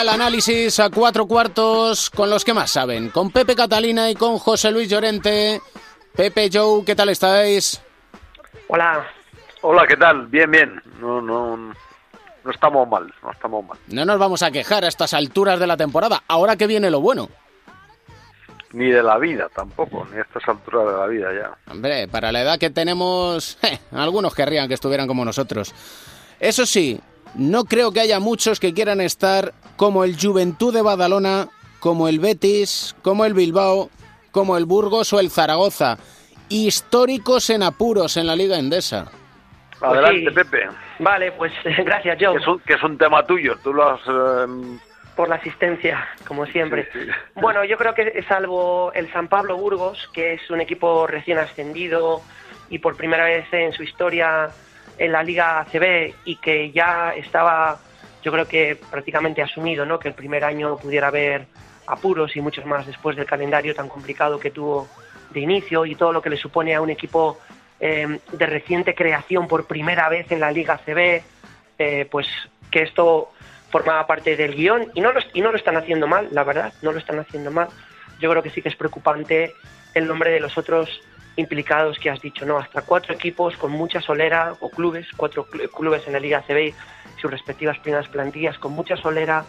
El análisis a cuatro cuartos con los que más saben, con Pepe Catalina y con José Luis Llorente. Pepe, Joe, ¿qué tal estáis? Hola. Hola, ¿qué tal? Bien, bien. No, no, no estamos mal, no estamos mal. No nos vamos a quejar a estas alturas de la temporada, ahora que viene lo bueno. Ni de la vida tampoco, ni a estas alturas de la vida ya. Hombre, para la edad que tenemos, algunos querrían que estuvieran como nosotros. Eso sí, no creo que haya muchos que quieran estar como el Juventud de Badalona, como el Betis, como el Bilbao, como el Burgos o el Zaragoza. Históricos en apuros en la Liga Endesa. Pues Adelante, Pepe. Vale, pues gracias, Joe. Que es un, tema tuyo, tú lo has... Em, Por la asistencia, como siempre. Bueno, yo creo que salvo el San Pablo Burgos, que es un equipo recién ascendido y por primera vez en su historia en la Liga ACB y que ya estaba, yo creo que prácticamente asumido, ¿no? Que el primer año pudiera haber apuros y muchos más después del calendario tan complicado que tuvo de inicio y todo lo que le supone a un equipo eh, de reciente creación por primera vez en la Liga ACB, eh, pues que esto formaba parte del guion y no, lo, y no lo están haciendo mal, la verdad, no lo están haciendo mal. Yo creo que sí que es preocupante el nombre de los otros implicados que has dicho, ¿no? Hasta cuatro equipos con mucha solera, o clubes, cuatro clubes en la Liga ACB y sus respectivas primeras plantillas, con mucha solera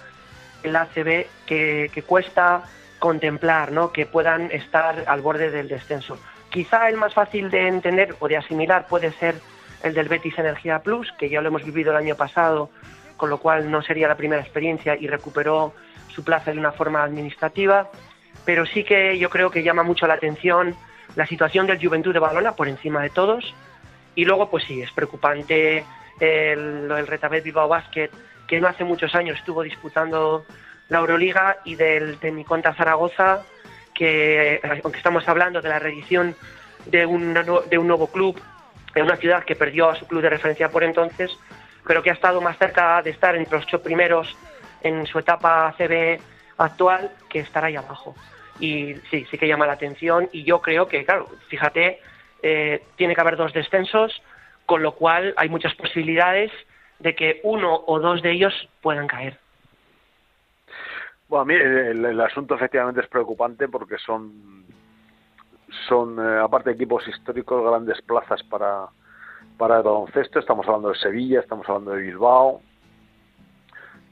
en la ACB que, que cuesta contemplar, ¿no? Que puedan estar al borde del descenso. Quizá el más fácil de entender o de asimilar puede ser el del Betis Energía Plus, que ya lo hemos vivido el año pasado, con lo cual no sería la primera experiencia y recuperó su plaza de una forma administrativa. Pero sí que yo creo que llama mucho la atención la situación del Juventud de Balona por encima de todos. Y luego, pues sí, es preocupante el, del Retabet Bilbao Basket, que no hace muchos años estuvo disputando la Euroliga, y del Teniconta Zaragoza, que aunque estamos hablando de la reedición de un, de un nuevo club en una ciudad que perdió a su club de referencia por entonces, pero que ha estado más cerca de estar entre los ocho primeros en su etapa CB actual que estar ahí abajo y sí, sí que llama la atención y yo creo que, claro, fíjate, eh, tiene que haber dos descensos, con lo cual hay muchas posibilidades de que uno o dos de ellos puedan caer. Bueno, a mí el, asunto efectivamente es preocupante porque son, son eh, aparte de equipos históricos, grandes plazas para, para el baloncesto. Estamos hablando de Sevilla, estamos hablando de Bilbao.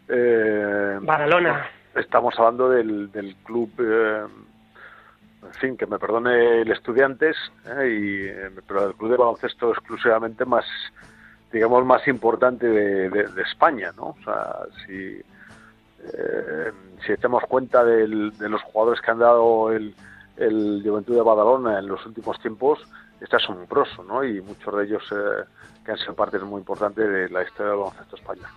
Eh, Barcelona estamos hablando del, del club, eh, en fin, que me perdone el Estudiantes, eh, y, eh, pero el club de baloncesto exclusivamente más, digamos, más importante de, España, ¿no? O sea, si, si echamos cuenta de los jugadores que han dado el, el Juventud de Badalona en los últimos tiempos, está asombroso. Y muchos de ellos que han sido parte muy importante de la historia del baloncesto español.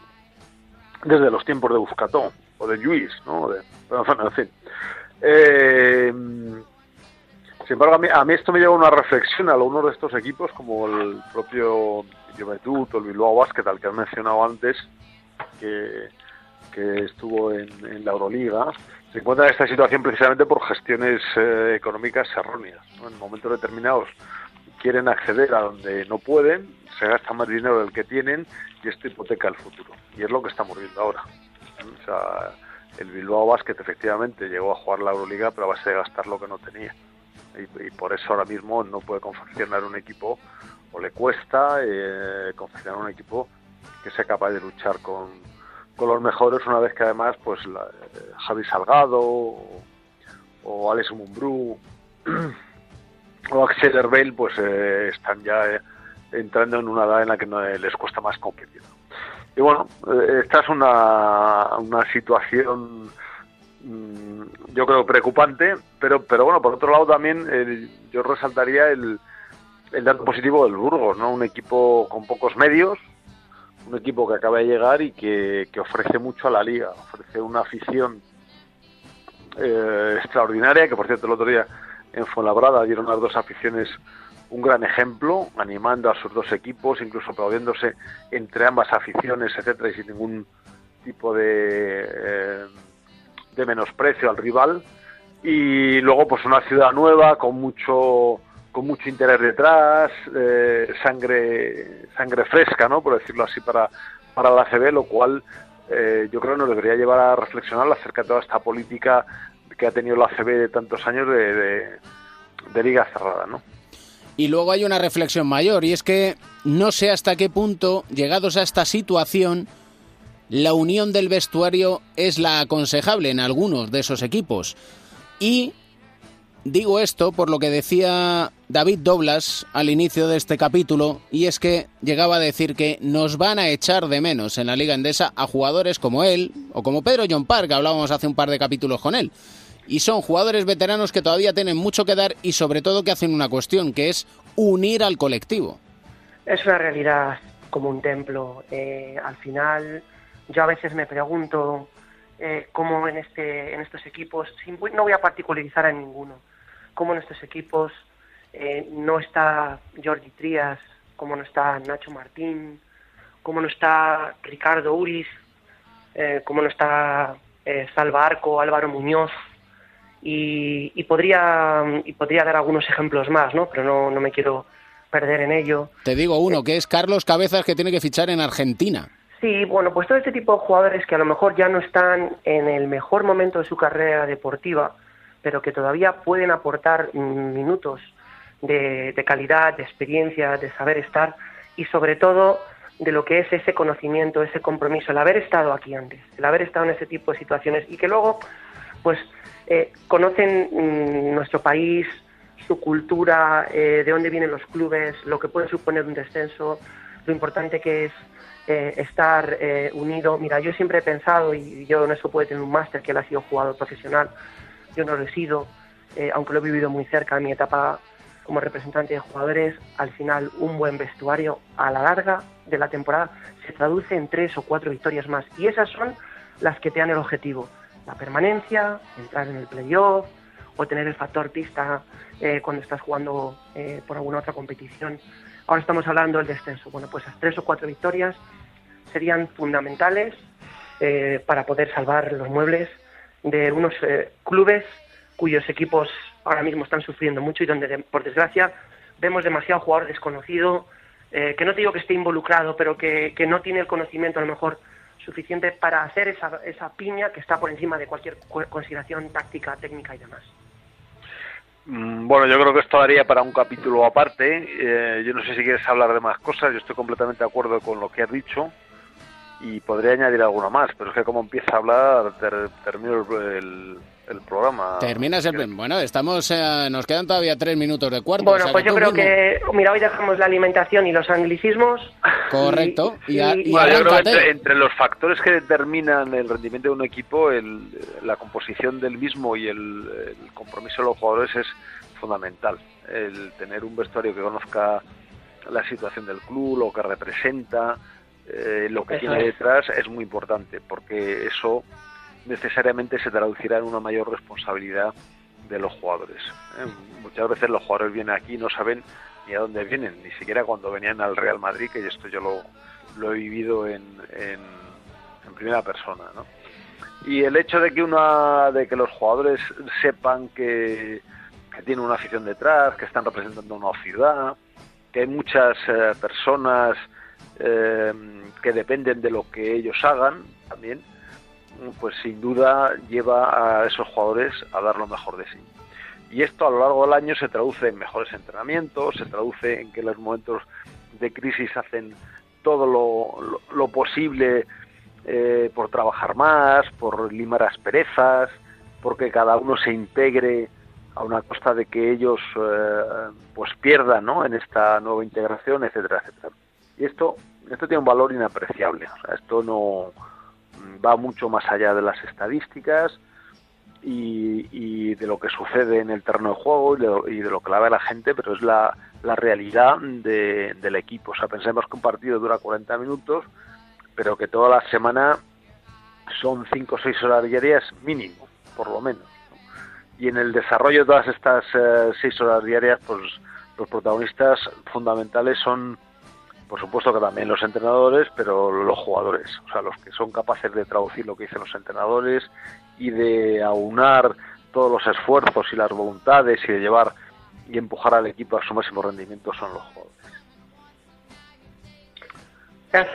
Desde los tiempos de Buscatón, o de Luis, ¿no? De. Eh, sin embargo, a mí, esto me lleva a una reflexión a algunos de estos equipos, como el propio Juventud o el Bilbao Basket, al que has mencionado antes, que, estuvo en, la Euroliga, se encuentran en esta situación precisamente por gestiones eh, económicas erróneas. En momentos determinados quieren acceder a donde no pueden, se gasta más dinero del que tienen y esto hipoteca el futuro. Y es lo que estamos viendo ahora. O sea, el Bilbao Basket efectivamente llegó a jugar la Euroliga, pero a base de gastar lo que no tenía. Y, por eso ahora mismo no puede confeccionar un equipo, o le cuesta eh, confeccionar un equipo que sea capaz de luchar con, con los mejores, una vez que además pues la, eh, Javi Salgado o, Alex Mumbrú o Axel Herbel pues eh, están ya entrando en una edad en la que no, les cuesta más competir. Y bueno, eh, esta es una, una situación mm, yo creo preocupante, pero pero bueno, por otro lado también yo resaltaría el, el dato positivo del Burgos, ¿no? Un equipo con pocos medios, un equipo que acaba de llegar y que, que ofrece mucho a la liga, ofrece una afición eh, extraordinaria, que por cierto el otro día en Fuenlabrada dieron las dos aficiones un gran ejemplo, animando a sus dos equipos, incluso aplaudiéndose entre ambas aficiones, etcétera, y sin ningún tipo de, eh, de menosprecio al rival. Y luego, pues una ciudad nueva con mucho con mucho interés detrás, eh, sangre sangre fresca, ¿no? Por decirlo así para para la CB, lo cual eh, yo creo que nos debería llevar a reflexionar acerca de toda esta política que ha tenido la CB de tantos años de, de liga cerrada, ¿no? Y luego hay una reflexión mayor, y es que no sé hasta qué punto, llegados a esta situación, la unión del vestuario es la aconsejable en algunos de esos equipos. Y digo esto por lo que decía David Doblas al inicio de este capítulo, y es que llegaba a decir que nos van a echar de menos en la Liga Endesa a jugadores como él, o como Pedro John Park, que hablábamos hace un par de capítulos con él y son jugadores veteranos que todavía tienen mucho que dar y sobre todo que hacen una cuestión, que es unir al colectivo. Es una realidad como un templo. Eh, al final, yo a veces me pregunto eh, cómo en, este, en estos equipos, no voy a particularizar en ninguno, cómo en estos equipos eh, no está Jordi Trías, cómo no está Nacho Martín, cómo no está Ricardo Uris, cómo no está Salva Arco, Álvaro Muñoz, y, podría, y podría dar algunos ejemplos más, ¿no? Pero no, no me quiero perder en ello. Te digo uno, que es Carlos Cabezas, que tiene que fichar en Argentina. Sí, bueno, pues todo este tipo de jugadores que a lo mejor ya no están en el mejor momento de su carrera deportiva, pero que todavía pueden aportar minutos de, de calidad, de experiencia, de saber estar y sobre todo de lo que es ese conocimiento, ese compromiso, el haber estado aquí antes, el haber estado en ese tipo de situaciones y que luego, pues eh, conocen mm, nuestro país, su cultura, eh, de dónde vienen los clubes, lo que puede suponer un descenso, lo importante que es eh, estar unido. Mira, yo siempre he pensado, y yo en eso puede tener un máster, que él ha sido jugador profesional, yo no lo he sido, aunque lo he vivido muy cerca en mi etapa como representante de jugadores, al final un buen vestuario a la larga de la temporada se traduce en tres o cuatro victorias más. Y esas son las que te dan el objetivo la permanencia, entrar en el playoff o tener el factor pista eh, cuando estás jugando eh, por alguna otra competición. Ahora estamos hablando del descenso. Bueno, pues las tres o cuatro victorias serían fundamentales eh, para poder salvar los muebles de unos clubes cuyos equipos ahora mismo están sufriendo mucho y donde, por desgracia, vemos demasiado jugador desconocido, que no te digo que esté involucrado, pero que, que no tiene el conocimiento a lo mejor suficiente para hacer esa, esa piña que está por encima de cualquier consideración táctica, técnica y demás. Mm, bueno, yo creo que esto daría para un capítulo aparte. Eh, yo no sé si quieres hablar de más cosas. Yo estoy completamente de acuerdo con lo que has dicho y podría añadir alguna más, pero es que como empieza a hablar, termino el, el programa. Terminas el. Bueno, estamos. Eh, nos quedan todavía tres minutos de cuarto. Bueno, pues yo creo que. Mira, hoy dejamos la alimentación y los anglicismos. Correcto. Y, yo creo que entre, los factores que determinan el rendimiento de un equipo, el, la composición del mismo y el, compromiso de los jugadores es fundamental. El tener un vestuario que conozca la situación del club, lo que representa, eh, lo que tiene detrás, es muy importante, porque eso necesariamente se traducirá en una mayor responsabilidad de los jugadores. ¿eh? Muchas veces los jugadores vienen aquí y no saben ni a dónde vienen, ni siquiera cuando venían al Real Madrid, que esto yo lo, lo he vivido en, en, primera persona. ¿no? Y el hecho de que, una, de que los jugadores sepan que, tienen una afición detrás, que están representando una ciudad, que hay muchas eh, personas eh, que dependen de lo que ellos hagan también, pues sin duda lleva a esos jugadores a dar lo mejor de sí. Y esto a lo largo del año se traduce en mejores entrenamientos, se traduce en que los momentos de crisis hacen todo lo, posible eh, por trabajar más, por limar asperezas, porque cada uno se integre a una costa de que ellos eh, pues pierdan ¿no? en esta nueva integración, etcétera, etcétera. Y esto, esto tiene un valor inapreciable. Esto no, va mucho más allá de las estadísticas y, de lo que sucede en el terreno de juego y de, lo que la ve la gente, pero es la, realidad del equipo. O sea, pensemos que un partido dura 40 minutos, pero que toda la semana son 5 o 6 horas diarias mínimo, por lo menos. Y en el desarrollo de todas estas 6 eh, horas diarias, pues los protagonistas fundamentales son por supuesto que también los entrenadores, pero los jugadores, o sea, los que son capaces de traducir lo que dicen los entrenadores y de aunar todos los esfuerzos y las voluntades y de llevar y empujar al equipo a su máximo rendimiento son los jugadores.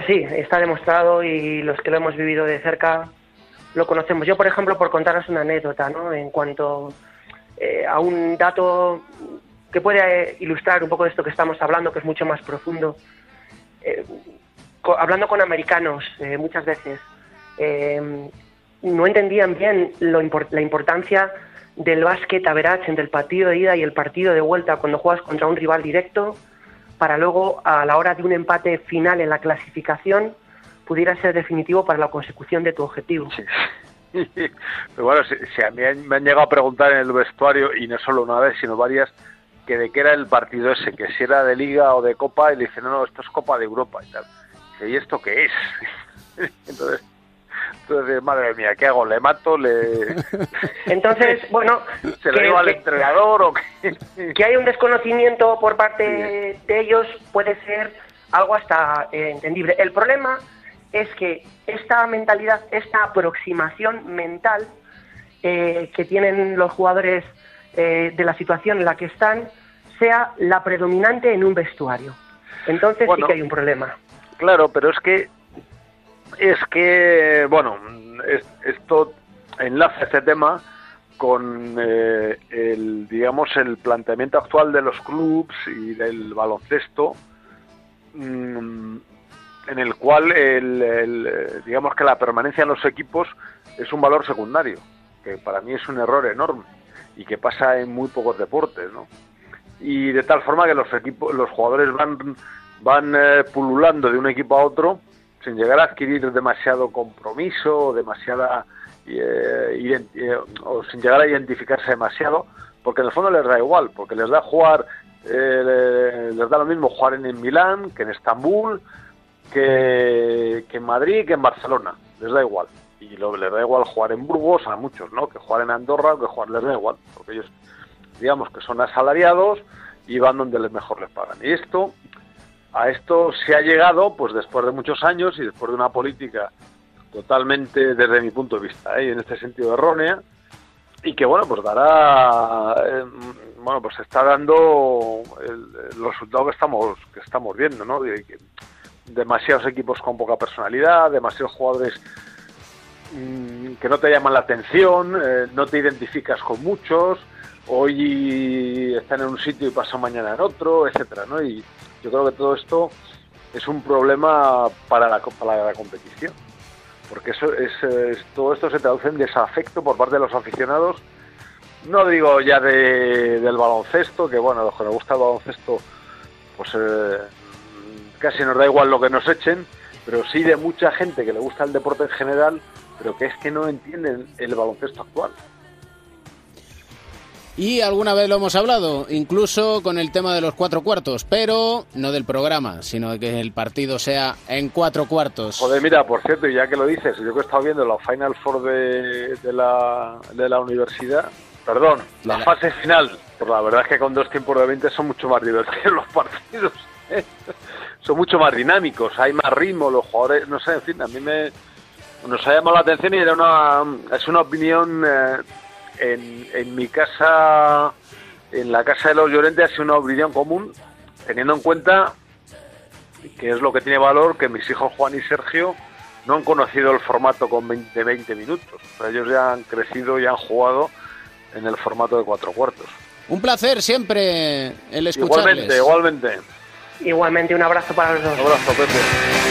Sí, está demostrado y los que lo hemos vivido de cerca lo conocemos. Yo, por ejemplo, por contaros una anécdota, ¿no? En cuanto eh, a un dato que puede ilustrar un poco de esto que estamos hablando, que es mucho más profundo. Eh, hablando con americanos eh, muchas veces, no entendían bien lo la importancia del básquet average entre el partido de ida y el partido de vuelta cuando juegas contra un rival directo para luego a la hora de un empate final en la clasificación pudiera ser definitivo para la consecución de tu objetivo. Pero bueno, si, a mí me han llegado a preguntar en el vestuario, y no solo una vez, sino varias, que de qué era el partido ese, que si era de Liga o de Copa, y le dicen, no, no, esto es Copa de Europa y tal. ¿y esto qué es? Entonces, entonces, madre mía, ¿qué hago? ¿Le mato? ¿Le... Entonces, bueno... ¿Se lo digo al entrenador o qué? Que hay un desconocimiento por parte de ellos puede ser algo hasta eh, entendible. El problema es que esta mentalidad, esta aproximación mental eh, que tienen los jugadores eh, de la situación en la que están, sea la predominante en un vestuario. Entonces sí que hay un problema. Claro, pero es que es que, bueno, esto enlaza este tema con eh, el, digamos, el planteamiento actual de los clubs y del baloncesto, mm, en el cual, el, digamos que la permanencia en los equipos es un valor secundario, que para mí es un error enorme y que pasa en muy pocos deportes, ¿no? Y de tal forma que los equipos, los jugadores van van eh, pululando de un equipo a otro sin llegar a adquirir demasiado compromiso demasiada eh, eh, o sin llegar a identificarse demasiado porque en el fondo les da igual porque les da jugar les da lo mismo jugar en, Milán que en Estambul que, en Madrid que en Barcelona les da igual. Y lo, les da igual jugar en Burgos a muchos no que jugar en Andorra que jugar les da igual porque ellos digamos que son asalariados y van donde les mejor les pagan. Y esto a esto se ha llegado pues después de muchos años y después de una política totalmente desde mi punto de vista ¿eh? en este sentido errónea y que bueno pues dará eh, bueno pues está dando el, resultado que estamos que estamos viendo no demasiados equipos con poca personalidad demasiados jugadores mm, que no te llaman la atención eh, no te identificas con muchos hoy están en un sitio y pasan mañana en otro etcétera no y yo creo que todo esto es un problema para la, para la competición, porque eso es, todo esto se traduce en desafecto por parte de los aficionados, no digo ya de, del baloncesto, que bueno, los que nos gusta el baloncesto, pues eh, casi nos da igual lo que nos echen, pero sí de mucha gente que le gusta el deporte en general, pero que es que no entienden el baloncesto actual. Y alguna vez lo hemos hablado, incluso con el tema de los cuatro cuartos, pero no del programa, sino de que el partido sea en cuatro cuartos. Joder, mira, por cierto, ya que lo dices, yo que he estado viendo la Final Four de, de, la, de la universidad, perdón, la, fase final, pues la verdad es que con dos tiempos de 20 son mucho más divertidos los partidos, ¿eh? Son mucho más dinámicos, hay más ritmo, los jugadores, no sé, en fin, a mí me nos ha llamado la atención y era una, es una opinión... Eh, en, en mi casa, en la casa de los Llorentes, ha sido una opinión común, teniendo en cuenta que es lo que tiene valor que mis hijos Juan y Sergio no han conocido el formato con 20, 20 minutos. ellos ya han crecido y han jugado en el formato de cuatro cuartos. Un placer siempre el escucharles. Igualmente, igualmente. Igualmente, un abrazo para los dos. Abrazo, Pepe.